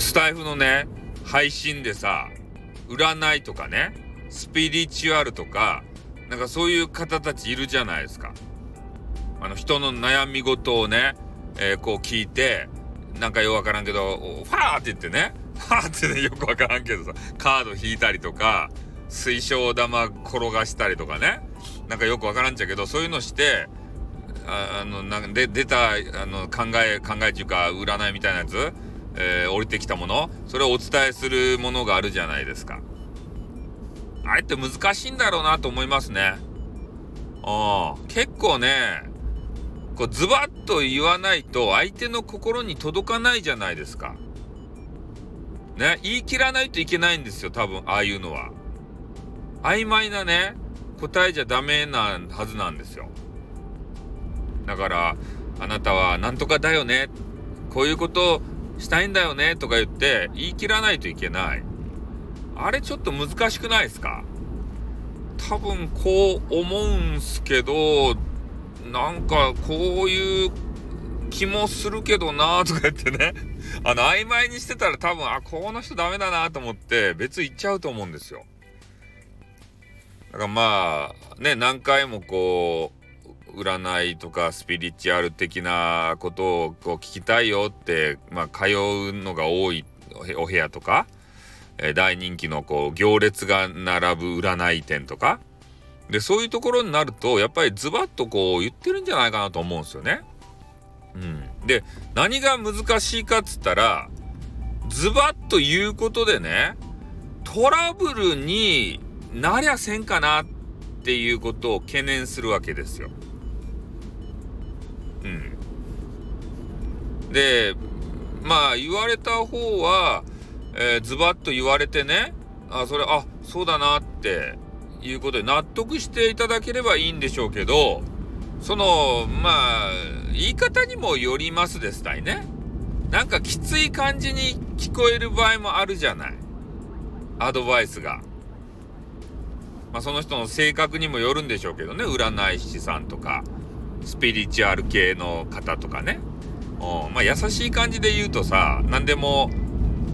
スタイフのね配信でさ占いとかねスピリチュアルとかなんかそういう方たちいるじゃないですか。あの人の悩み事をね、えー、こう聞いてなんかよくわからんけどファーって言ってねファーってねよくわからんけどさカード引いたりとか水晶玉転がしたりとかねなんかよくわからんちゃけどそういうのしてああのなんで出たあの考え考えっていうか占いみたいなやつ、えー、降りてきたものそれをお伝えするものがあるじゃないですか。あれって難しいんだろうなと思いますね。あ結構ねこうズバッと言わないと相手の心に届かないじゃないですか。ね言い切らないといけないんですよ多分ああいうのは。曖昧なね答えじゃダメなはずなんですよ。だからあなたはなんとかだよねこういうことしたいんだよねとか言って言い切らないといけない。あれちょっと難しくないですか？多分こう思うんすけどなんかこういう気もするけどなとか言ってね。あの曖昧にしてたら多分あこの人ダメだなと思って別言っちゃうと思うんですよ。だからまあね何回もこう占いとかスピリチュアル的なことをこう聞きたいよって、まあ、通うのが多いお部屋とか、えー、大人気のこう行列が並ぶ占い店とかでそういうところになるとやっぱりズバッとこう言ってるんじゃないかなと思うんですよね。うん、で何が難しいかっつったらズバッと言うことでねトラブルになりゃせんかなっていうことを懸念するわけですよ。うん。で、まあ言われた方は、えー、ズバッと言われてね、あ、それ、あ、そうだなっていうことで納得していただければいいんでしょうけど、その、まあ、言い方にもよりますですたいね。なんかきつい感じに聞こえる場合もあるじゃない。アドバイスが。まあその人の性格にもよるんでしょうけどね。占い師さんとか。スピリチュアル系の方とかね。うん、まあ優しい感じで言うとさ、何でも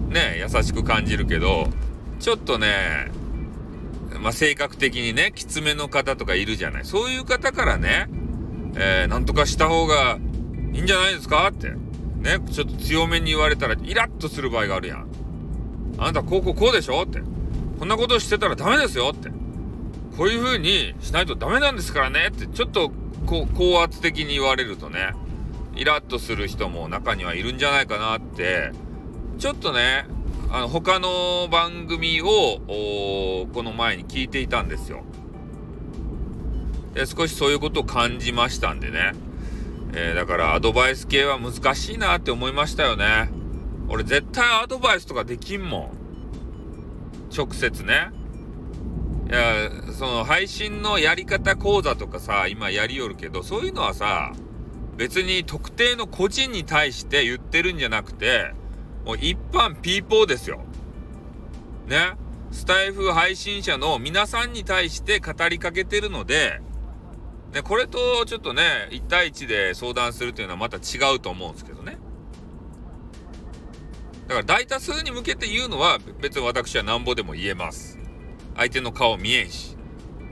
ね、優しく感じるけど、ちょっとね、まあ性格的にね、きつめの方とかいるじゃない。そういう方からね、えー、なんとかした方がいいんじゃないですかって。ね、ちょっと強めに言われたらイラッとする場合があるやん。あなたこうこうこうでしょ？って。こんなことしてたらダメですよって。こういう風にしないとダメなんですからねってちょっとこ高圧的に言われるとねイラッとする人も中にはいるんじゃないかなってちょっとねあの他の番組をこの前に聞いていたんですよ。で少しそういうことを感じましたんでね、えー、だからアドバイス系は難しいなって思いましたよね。俺絶対アドバイスとかできんもん。直接ね。いや、その配信のやり方講座とかさ、今やりよるけど、そういうのはさ、別に特定の個人に対して言ってるんじゃなくて、もう一般ピーポーですよ。ね？スタイフ配信者の皆さんに対して語りかけてるので、ね、これとちょっとね、1対1で相談するというのはまた違うと思うんですけどね。だから大多数に向けて言うのは別に私はなんぼでも言えます。相手の顔見えんし。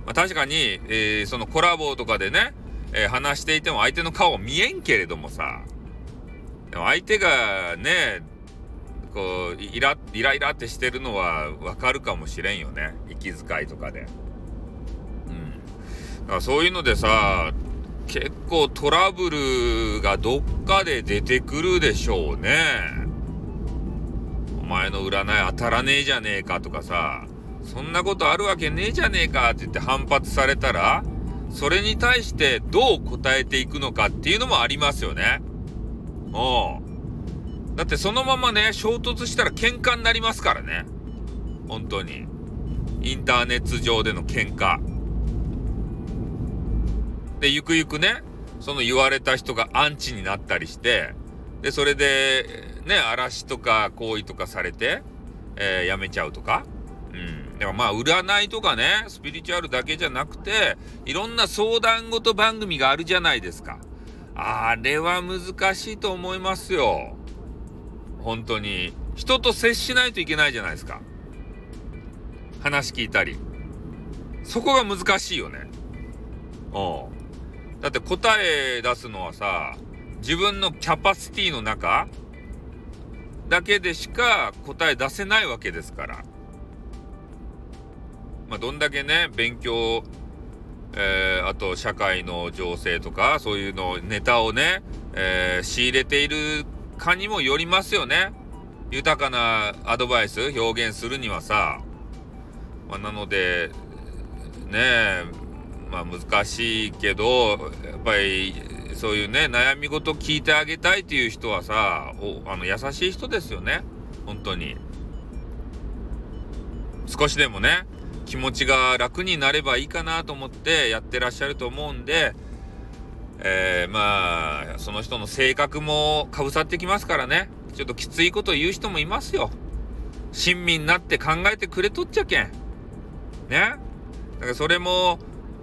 まあ、確かに、えー、そのコラボとかでね、えー、話していても相手の顔見えんけれどもさ、でも相手がね、こう、イライライラってしてるのはわかるかもしれんよね。息遣いとかで。うん。だからそういうのでさ、結構トラブルがどっかで出てくるでしょうね。お前の占い当たらねえじゃねえかとかさ、そんなことあるわけねえじゃねえかって言って反発されたら、それに対してどう答えていくのかっていうのもありますよね。おうだってそのままね、衝突したら喧嘩になりますからね。本当に。インターネット上での喧嘩。で、ゆくゆくね、その言われた人がアンチになったりして、で、それで、ね、嵐とか行為とかされて、えー、やめちゃうとか。うん。でもまあ、占いとかね、スピリチュアルだけじゃなくて、いろんな相談事番組があるじゃないですか。あれは難しいと思いますよ。本当に。人と接しないといけないじゃないですか。話聞いたり。そこが難しいよね。うん。だって答え出すのはさ、自分のキャパシティの中だけでしか答え出せないわけですから。まあ、どんだけね、勉強、えー、あと社会の情勢とか、そういうの、ネタをね、えー、仕入れているかにもよりますよね。豊かなアドバイス、表現するにはさ。まあ、なので、ねまあ難しいけど、やっぱりそういうね、悩み事聞いてあげたいっていう人はさ、おあの優しい人ですよね。本当に。少しでもね、気持ちが楽になればいいかなと思ってやってらっしゃると思うんで、えー、まあ、その人の性格もかぶさってきますからね。ちょっときついこと言う人もいますよ。親身になって考えてくれとっちゃけん。ね。だからそれも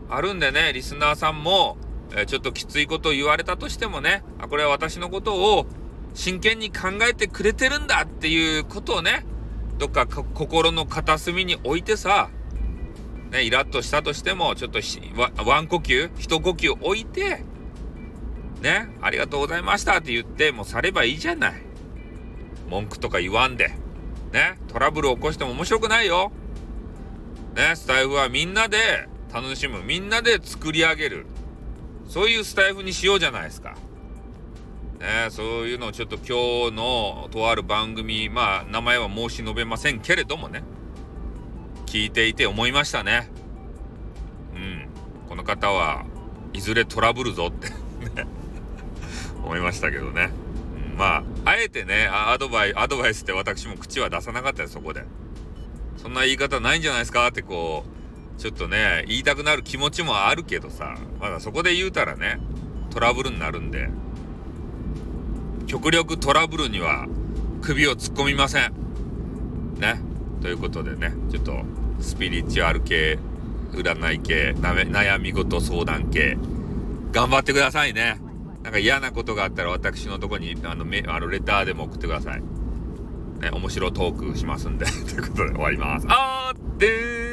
あるんでね、リスナーさんも、えー、ちょっときついこと言われたとしてもね、あ、これは私のことを真剣に考えてくれてるんだっていうことをね、どっか心の片隅に置いてさ、ね、イラッとしたとしても、ちょっとワン呼吸、一呼吸置いて、ね、ありがとうございましたって言って、もうさればいいじゃない。文句とか言わんで。ね、トラブル起こしても面白くないよ。ね、スタイフはみんなで楽しむ。みんなで作り上げる。そういうスタイフにしようじゃないですか。ね、そういうのをちょっと今日のとある番組、まあ名前は申し述べませんけれどもね、聞いていて思いましたね。うん。この方はいずれトラブルぞって 思いましたけどね。うん、まあ、あえてね、アドバイ、アドバイスって私も口は出さなかったよ、そこで。そんな言い方ないんじゃないですかってこう、ちょっとね、言いたくなる気持ちもあるけどさ、まだそこで言うたらね、トラブルになるんで、極力トラブルには首を突っ込みません。ね。ということでね、ちょっとスピリチュアル系、占い系、悩み事相談系、頑張ってくださいね。なんか嫌なことがあったら私のとこにあのメあのレターでも送ってください。ね、面白トークしますんでということで終わります。あーってー